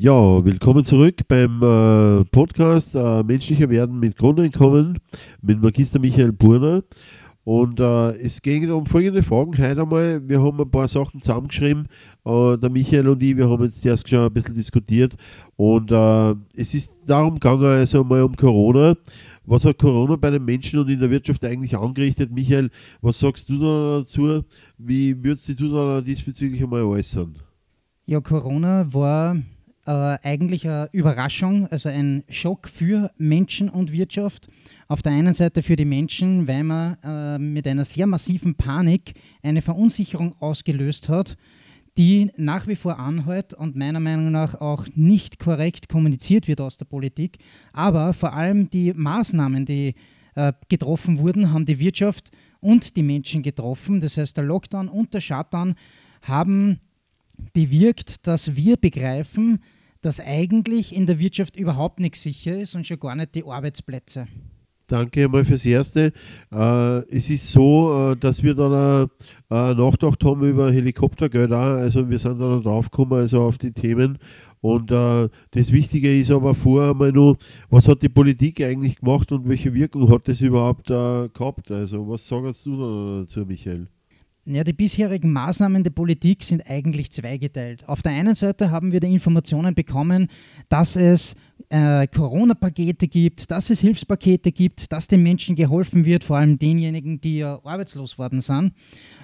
Ja, willkommen zurück beim äh, Podcast äh, Menschlicher Werden mit Grundeinkommen mit Magister Michael Burner. Und äh, es ging um folgende Fragen heute einmal. Wir haben ein paar Sachen zusammengeschrieben, äh, der Michael und ich, wir haben jetzt erst schon ein bisschen diskutiert. Und äh, es ist darum gegangen, also mal um Corona. Was hat Corona bei den Menschen und in der Wirtschaft eigentlich angerichtet? Michael, was sagst du da dazu? Wie würdest du da diesbezüglich einmal äußern? Ja, Corona war äh, eigentlich eine Überraschung, also ein Schock für Menschen und Wirtschaft. Auf der einen Seite für die Menschen, weil man äh, mit einer sehr massiven Panik eine Verunsicherung ausgelöst hat, die nach wie vor anhält und meiner Meinung nach auch nicht korrekt kommuniziert wird aus der Politik. Aber vor allem die Maßnahmen, die äh, getroffen wurden, haben die Wirtschaft und die Menschen getroffen. Das heißt, der Lockdown und der Shutdown haben bewirkt, dass wir begreifen, dass eigentlich in der Wirtschaft überhaupt nichts sicher ist und schon gar nicht die Arbeitsplätze. Danke einmal fürs Erste. Äh, es ist so, äh, dass wir dann äh, nachgedacht haben über Helikoptergeld auch. Also wir sind dann drauf gekommen, also auf die Themen. Und äh, das Wichtige ist aber vorher einmal nur, was hat die Politik eigentlich gemacht und welche Wirkung hat das überhaupt äh, gehabt? Also was sagst du dazu, Michael? Ja, die bisherigen Maßnahmen der Politik sind eigentlich zweigeteilt. Auf der einen Seite haben wir die Informationen bekommen, dass es äh, Corona-Pakete gibt, dass es Hilfspakete gibt, dass den Menschen geholfen wird, vor allem denjenigen, die ja arbeitslos worden sind.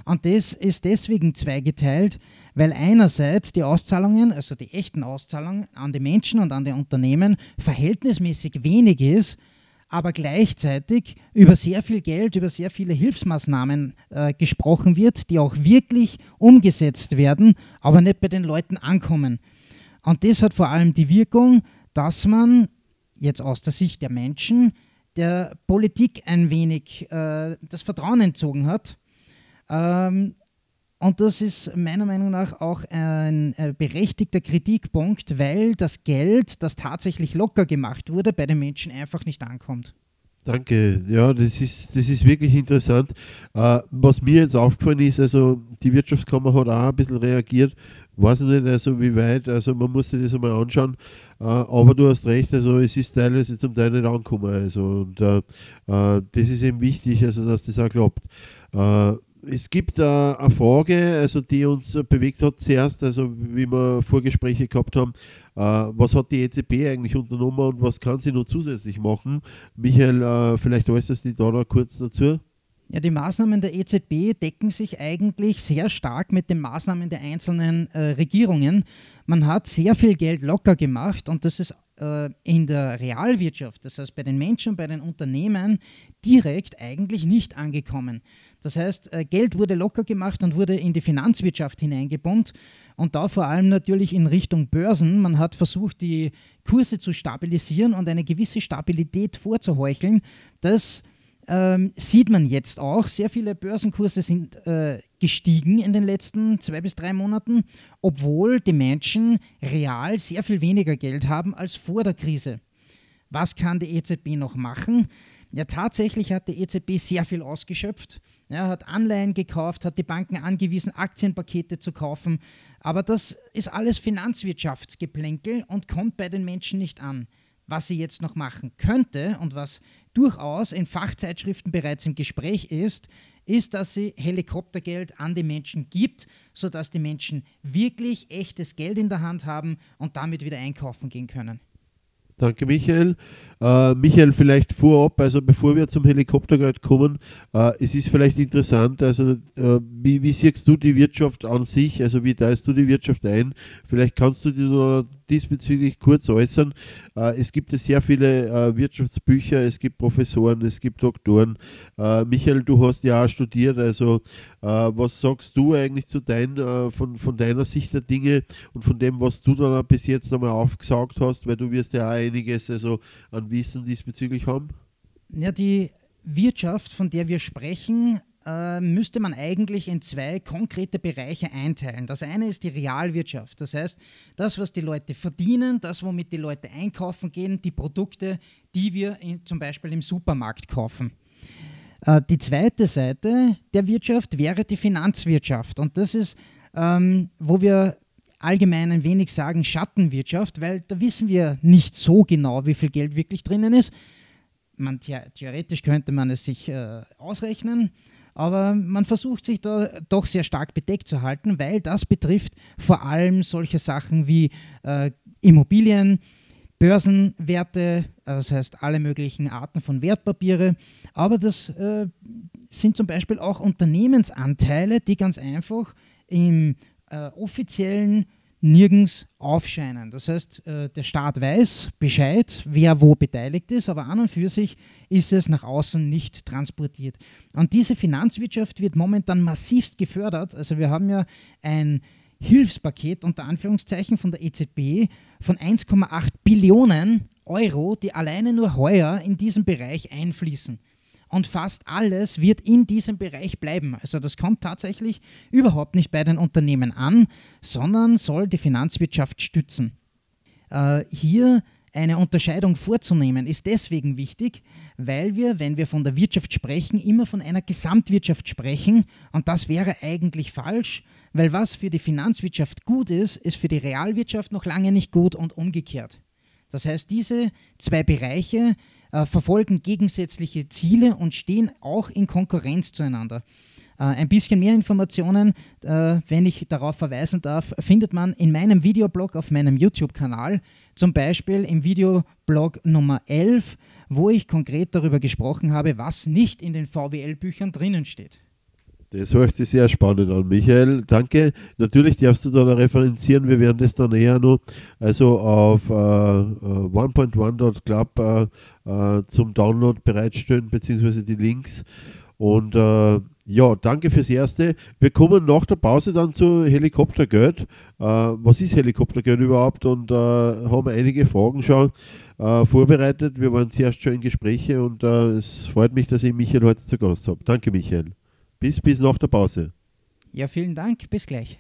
Und das ist deswegen zweigeteilt, weil einerseits die Auszahlungen, also die echten Auszahlungen an die Menschen und an die Unternehmen verhältnismäßig wenig ist aber gleichzeitig über sehr viel Geld, über sehr viele Hilfsmaßnahmen äh, gesprochen wird, die auch wirklich umgesetzt werden, aber nicht bei den Leuten ankommen. Und das hat vor allem die Wirkung, dass man jetzt aus der Sicht der Menschen der Politik ein wenig äh, das Vertrauen entzogen hat. Ähm, und das ist meiner Meinung nach auch ein äh, berechtigter Kritikpunkt, weil das Geld, das tatsächlich locker gemacht wurde, bei den Menschen einfach nicht ankommt. Danke, ja, das ist, das ist wirklich interessant. Äh, was mir jetzt aufgefallen ist, also die Wirtschaftskammer hat auch ein bisschen reagiert, weiß nicht, also wie weit, also man muss sich das einmal anschauen, äh, aber du hast recht, also es ist teilweise zum Teil nicht angekommen, also und äh, das ist eben wichtig, also dass das auch klappt. Äh, es gibt eine Frage, also die uns bewegt hat zuerst, also wie wir Vorgespräche gehabt haben, äh, was hat die EZB eigentlich unternommen und was kann sie noch zusätzlich machen? Michael, äh, vielleicht äußerst du da noch kurz dazu? Ja, die Maßnahmen der EZB decken sich eigentlich sehr stark mit den Maßnahmen der einzelnen äh, Regierungen. Man hat sehr viel Geld locker gemacht und das ist in der Realwirtschaft, das heißt bei den Menschen, bei den Unternehmen, direkt eigentlich nicht angekommen. Das heißt, äh, Geld wurde locker gemacht und wurde in die Finanzwirtschaft hineingebombt und da vor allem natürlich in Richtung Börsen. Man hat versucht, die Kurse zu stabilisieren und eine gewisse Stabilität vorzuheucheln. Das ähm, sieht man jetzt auch. Sehr viele Börsenkurse sind äh, gestiegen in den letzten zwei bis drei Monaten, obwohl die Menschen real sehr viel weniger Geld haben als vor der Krise. Was kann die EZB noch machen? Ja, tatsächlich hat die EZB sehr viel ausgeschöpft. Ja, hat Anleihen gekauft, hat die Banken angewiesen, Aktienpakete zu kaufen. Aber das ist alles Finanzwirtschaftsgeplänkel und kommt bei den Menschen nicht an. Was sie jetzt noch machen könnte und was durchaus in Fachzeitschriften bereits im Gespräch ist, ist, dass sie Helikoptergeld an die Menschen gibt, sodass die Menschen wirklich echtes Geld in der Hand haben und damit wieder einkaufen gehen können. Danke, Michael. Äh, Michael, vielleicht vorab, also bevor wir zum Helikoptergeld kommen, äh, es ist vielleicht interessant, also äh, wie, wie, siehst du die Wirtschaft an sich, also wie teilst du die Wirtschaft ein? Vielleicht kannst du dir diesbezüglich kurz äußern. Äh, es gibt ja sehr viele äh, Wirtschaftsbücher, es gibt Professoren, es gibt Doktoren. Äh, Michael, du hast ja auch studiert, also was sagst du eigentlich zu dein, von, von deiner Sicht der Dinge und von dem, was du dann bis jetzt einmal aufgesaugt hast, weil du wirst ja auch einiges also an Wissen diesbezüglich haben? Ja, die Wirtschaft, von der wir sprechen, äh, müsste man eigentlich in zwei konkrete Bereiche einteilen. Das eine ist die Realwirtschaft, das heißt das, was die Leute verdienen, das, womit die Leute einkaufen gehen, die Produkte, die wir in, zum Beispiel im Supermarkt kaufen. Äh, die zweite Seite der Wirtschaft wäre die Finanzwirtschaft und das ist, ähm, wo wir allgemein ein wenig sagen Schattenwirtschaft, weil da wissen wir nicht so genau, wie viel Geld wirklich drinnen ist. Man, theoretisch könnte man es sich äh, ausrechnen, aber man versucht sich da doch sehr stark bedeckt zu halten, weil das betrifft vor allem solche Sachen wie äh, Immobilien, Börsenwerte, das heißt alle möglichen Arten von Wertpapiere, aber das äh, sind zum Beispiel auch Unternehmensanteile, die ganz einfach im äh, offiziellen nirgends aufscheinen. Das heißt, äh, der Staat weiß Bescheid, wer wo beteiligt ist, aber an und für sich ist es nach außen nicht transportiert. Und diese Finanzwirtschaft wird momentan massivst gefördert. Also wir haben ja ein Hilfspaket unter Anführungszeichen von der EZB von 1,8 Billionen Euro, die alleine nur heuer in diesen Bereich einfließen. Und fast alles wird in diesem Bereich bleiben. Also das kommt tatsächlich überhaupt nicht bei den Unternehmen an, sondern soll die Finanzwirtschaft stützen. Äh, hier eine Unterscheidung vorzunehmen, ist deswegen wichtig, weil wir, wenn wir von der Wirtschaft sprechen, immer von einer Gesamtwirtschaft sprechen. Und das wäre eigentlich falsch, weil was für die Finanzwirtschaft gut ist, ist für die Realwirtschaft noch lange nicht gut und umgekehrt. Das heißt, diese zwei Bereiche äh, verfolgen gegensätzliche Ziele und stehen auch in Konkurrenz zueinander. Äh, ein bisschen mehr Informationen, äh, wenn ich darauf verweisen darf, findet man in meinem Videoblog auf meinem YouTube-Kanal, zum Beispiel im Videoblog Nummer 11, wo ich konkret darüber gesprochen habe, was nicht in den VWL-Büchern drinnen steht. Das hört sich sehr spannend an, Michael. Danke. Natürlich darfst du da noch referenzieren. Wir werden das dann eher noch also auf äh, 1.1.club äh, äh, zum Download bereitstellen, beziehungsweise die Links. Und äh, ja, danke fürs Erste. Wir kommen nach der Pause dann zu Helikoptergeld. Äh, was ist Helikoptergeld überhaupt? Und äh, haben einige Fragen schon äh, vorbereitet. Wir waren zuerst schon in Gespräche und äh, es freut mich, dass ich Michael heute zu Gast habe. Danke, Michael. Bis, bis nach der Pause. Ja, vielen Dank. Bis gleich.